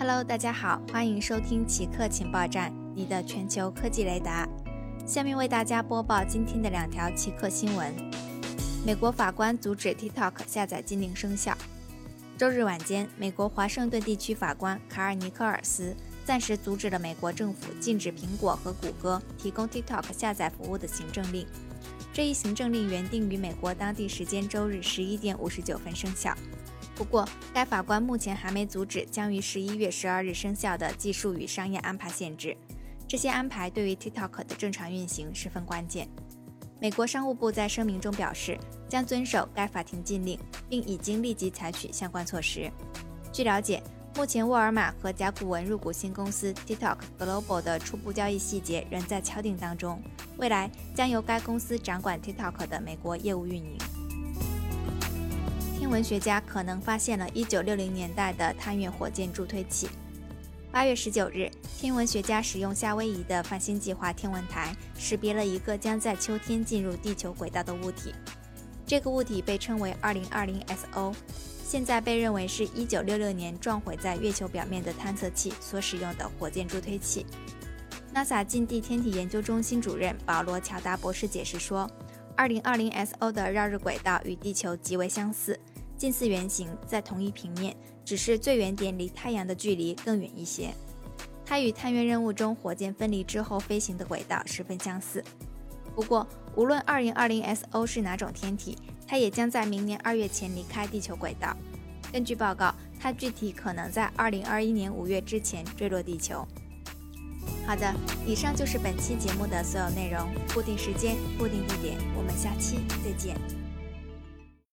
Hello，大家好，欢迎收听奇客情报站，你的全球科技雷达。下面为大家播报今天的两条奇客新闻：美国法官阻止 TikTok 下载禁令生效。周日晚间，美国华盛顿地区法官卡尔尼克尔斯暂时阻止了美国政府禁止苹果和谷歌提供 TikTok 下载服务的行政令。这一行政令原定于美国当地时间周日十一点五十九分生效。不过，该法官目前还没阻止将于十一月十二日生效的技术与商业安排限制。这些安排对于 TikTok 的正常运行十分关键。美国商务部在声明中表示，将遵守该法庭禁令，并已经立即采取相关措施。据了解，目前沃尔玛和甲骨文入股新公司 TikTok Global 的初步交易细节仍在敲定当中，未来将由该公司掌管 TikTok 的美国业务运营。天文学家可能发现了1960年代的探月火箭助推器。8月19日，天文学家使用夏威夷的泛星计划天文台识别了一个将在秋天进入地球轨道的物体。这个物体被称为 2020SO，现在被认为是一九六六年撞毁在月球表面的探测器所使用的火箭助推器。NASA 近地天体研究中心主任保罗·乔达博士解释说：“2020SO 的绕日轨道与地球极为相似。”近似圆形，在同一平面，只是最远点离太阳的距离更远一些。它与探月任务中火箭分离之后飞行的轨道十分相似。不过，无论 2020SO 是哪种天体，它也将在明年二月前离开地球轨道。根据报告，它具体可能在2021年五月之前坠落地球。好的，以上就是本期节目的所有内容。固定时间，固定地点，我们下期再见。